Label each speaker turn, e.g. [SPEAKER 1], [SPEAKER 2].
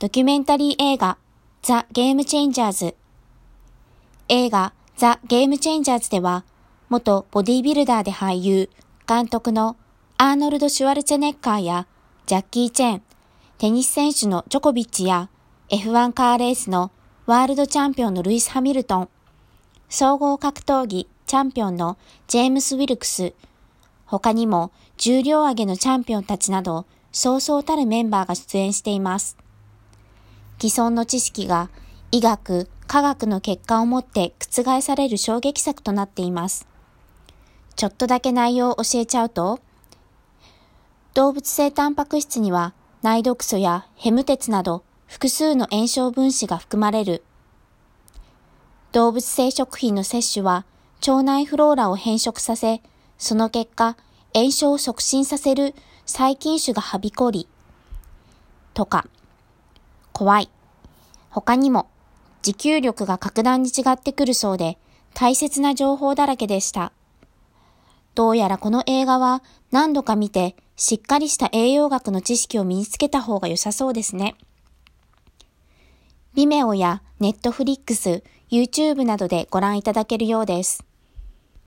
[SPEAKER 1] ドキュメンタリー映画ザ・ゲームチェンジャーズ映画ザ・ゲームチェンジャーズでは元ボディビルダーで俳優、監督のアーノルド・シュワルツェネッカーやジャッキー・チェン、テニス選手のジョコビッチや F1 カーレースのワールドチャンピオンのルイス・ハミルトン、総合格闘技チャンピオンのジェームス・ウィルクス、他にも重量挙げのチャンピオンたちなど、そうそうたるメンバーが出演しています。既存の知識が医学、科学の結果をもって覆される衝撃作となっています。ちょっとだけ内容を教えちゃうと、動物性タンパク質には内毒素やヘム鉄など複数の炎症分子が含まれる。動物性食品の摂取は腸内フローラを変色させ、その結果、炎症を促進させる細菌種がはびこり、とか、怖い。他にも、持久力が格段に違ってくるそうで、大切な情報だらけでした。どうやらこの映画は何度か見て、しっかりした栄養学の知識を身につけた方が良さそうですね。ビメオやネットフリックス、YouTube などでご覧いただけるようです。